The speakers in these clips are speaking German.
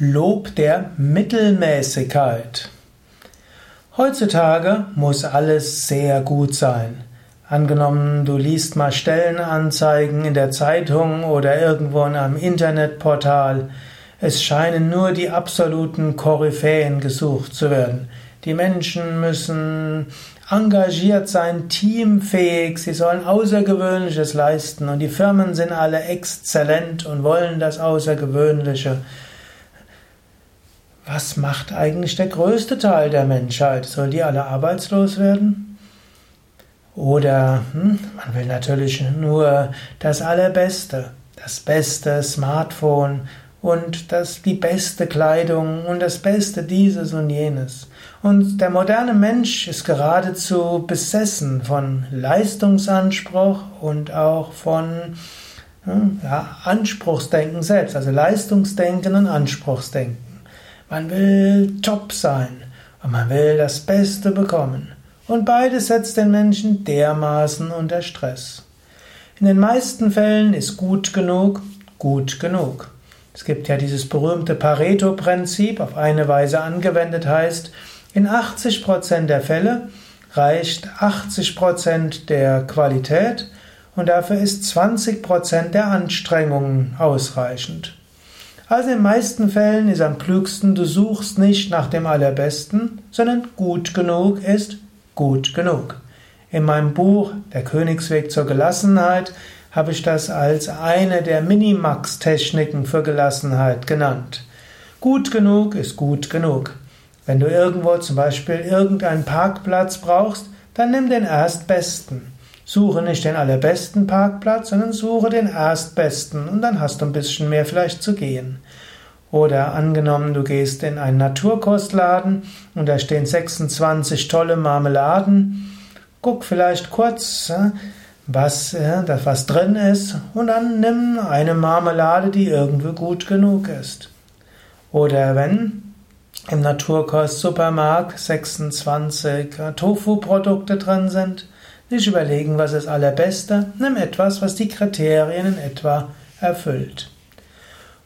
Lob der Mittelmäßigkeit. Heutzutage muss alles sehr gut sein. Angenommen, du liest mal Stellenanzeigen in der Zeitung oder irgendwo in einem Internetportal. Es scheinen nur die absoluten Koryphäen gesucht zu werden. Die Menschen müssen engagiert sein, teamfähig, sie sollen Außergewöhnliches leisten und die Firmen sind alle exzellent und wollen das Außergewöhnliche. Was macht eigentlich der größte Teil der Menschheit? Soll die alle arbeitslos werden? Oder hm, man will natürlich nur das Allerbeste, das beste Smartphone und das, die beste Kleidung und das Beste dieses und jenes. Und der moderne Mensch ist geradezu besessen von Leistungsanspruch und auch von hm, ja, Anspruchsdenken selbst, also Leistungsdenken und Anspruchsdenken. Man will top sein und man will das Beste bekommen. Und beides setzt den Menschen dermaßen unter Stress. In den meisten Fällen ist gut genug gut genug. Es gibt ja dieses berühmte Pareto-Prinzip, auf eine Weise angewendet heißt, in 80% der Fälle reicht 80% der Qualität und dafür ist 20% der Anstrengungen ausreichend. Also in den meisten Fällen ist am klügsten, du suchst nicht nach dem Allerbesten, sondern gut genug ist gut genug. In meinem Buch Der Königsweg zur Gelassenheit habe ich das als eine der Minimax-Techniken für Gelassenheit genannt. Gut genug ist gut genug. Wenn du irgendwo zum Beispiel irgendeinen Parkplatz brauchst, dann nimm den erstbesten. Suche nicht den allerbesten Parkplatz, sondern suche den erstbesten und dann hast du ein bisschen mehr vielleicht zu gehen. Oder angenommen, du gehst in einen Naturkostladen und da stehen 26 tolle Marmeladen. Guck vielleicht kurz, äh, was, äh, was drin ist und dann nimm eine Marmelade, die irgendwie gut genug ist. Oder wenn im Naturkost-Supermarkt 26 Tofu-Produkte drin sind, nicht überlegen, was ist Allerbeste, nimm etwas, was die Kriterien in etwa erfüllt.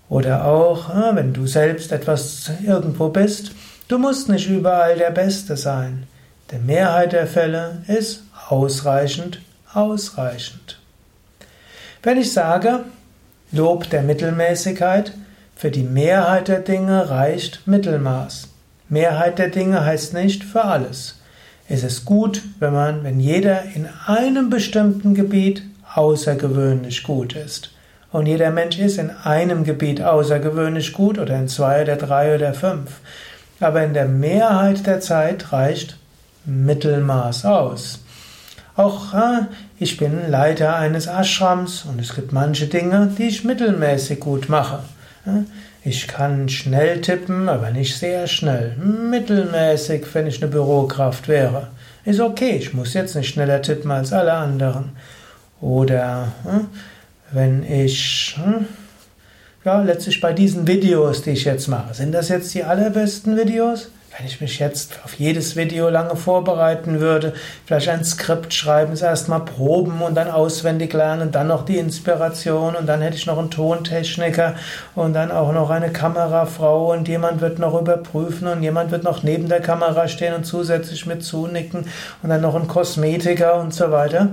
Oder auch, wenn du selbst etwas irgendwo bist, du musst nicht überall der Beste sein. Die Mehrheit der Fälle ist ausreichend, ausreichend. Wenn ich sage, Lob der Mittelmäßigkeit, für die Mehrheit der Dinge reicht Mittelmaß. Mehrheit der Dinge heißt nicht für alles. Es ist gut, wenn man, wenn jeder in einem bestimmten Gebiet außergewöhnlich gut ist. Und jeder Mensch ist in einem Gebiet außergewöhnlich gut oder in zwei oder drei oder fünf. Aber in der Mehrheit der Zeit reicht Mittelmaß aus. Auch ich bin Leiter eines Ashrams und es gibt manche Dinge, die ich mittelmäßig gut mache. Ich kann schnell tippen, aber nicht sehr schnell. Mittelmäßig, wenn ich eine Bürokraft wäre. Ist okay, ich muss jetzt nicht schneller tippen als alle anderen. Oder hm, wenn ich, hm, ja, letztlich bei diesen Videos, die ich jetzt mache, sind das jetzt die allerbesten Videos? Wenn ich mich jetzt auf jedes Video lange vorbereiten würde, vielleicht ein Skript schreiben, es erstmal proben und dann auswendig lernen, dann noch die Inspiration und dann hätte ich noch einen Tontechniker und dann auch noch eine Kamerafrau und jemand wird noch überprüfen und jemand wird noch neben der Kamera stehen und zusätzlich mit zunicken und dann noch ein Kosmetiker und so weiter.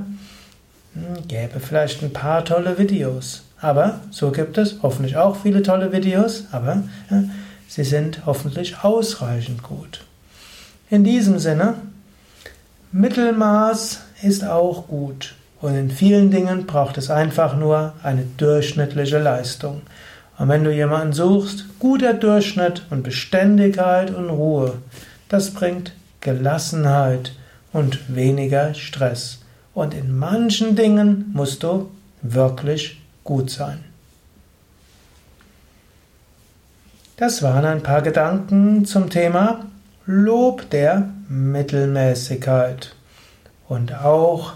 Hm, gäbe vielleicht ein paar tolle Videos. Aber so gibt es hoffentlich auch viele tolle Videos, aber ja, Sie sind hoffentlich ausreichend gut. In diesem Sinne, Mittelmaß ist auch gut. Und in vielen Dingen braucht es einfach nur eine durchschnittliche Leistung. Und wenn du jemanden suchst, guter Durchschnitt und Beständigkeit und Ruhe, das bringt Gelassenheit und weniger Stress. Und in manchen Dingen musst du wirklich gut sein. Das waren ein paar Gedanken zum Thema Lob der Mittelmäßigkeit. Und auch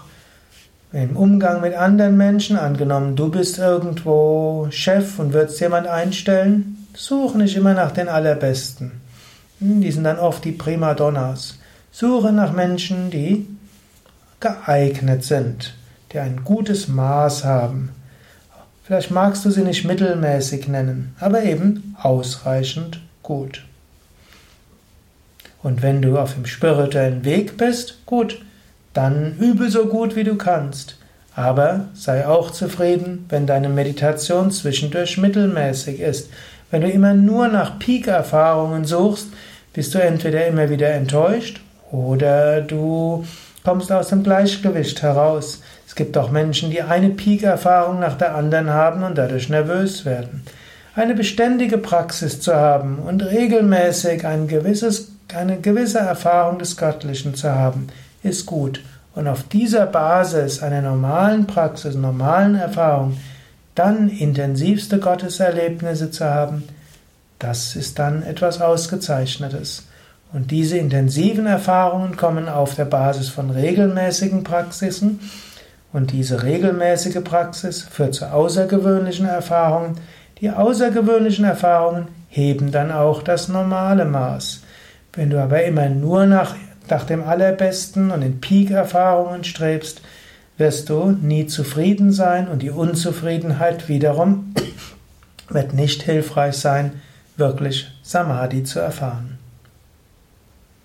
im Umgang mit anderen Menschen, angenommen, du bist irgendwo Chef und würdest jemand einstellen, suche nicht immer nach den Allerbesten. Hm, die sind dann oft die Primadonnas. Suche nach Menschen, die geeignet sind, die ein gutes Maß haben. Vielleicht magst du sie nicht mittelmäßig nennen, aber eben ausreichend gut. Und wenn du auf dem spirituellen Weg bist, gut, dann übe so gut wie du kannst. Aber sei auch zufrieden, wenn deine Meditation zwischendurch mittelmäßig ist. Wenn du immer nur nach Peak-Erfahrungen suchst, bist du entweder immer wieder enttäuscht oder du kommst aus dem Gleichgewicht heraus. Es gibt auch Menschen, die eine Peak-Erfahrung nach der anderen haben und dadurch nervös werden. Eine beständige Praxis zu haben und regelmäßig ein gewisses, eine gewisse Erfahrung des Göttlichen zu haben, ist gut. Und auf dieser Basis einer normalen Praxis, normalen Erfahrung, dann intensivste Gotteserlebnisse zu haben, das ist dann etwas Ausgezeichnetes. Und diese intensiven Erfahrungen kommen auf der Basis von regelmäßigen Praxisen. Und diese regelmäßige Praxis führt zu außergewöhnlichen Erfahrungen. Die außergewöhnlichen Erfahrungen heben dann auch das normale Maß. Wenn du aber immer nur nach, nach dem Allerbesten und in Peak-Erfahrungen strebst, wirst du nie zufrieden sein und die Unzufriedenheit wiederum wird nicht hilfreich sein, wirklich Samadhi zu erfahren.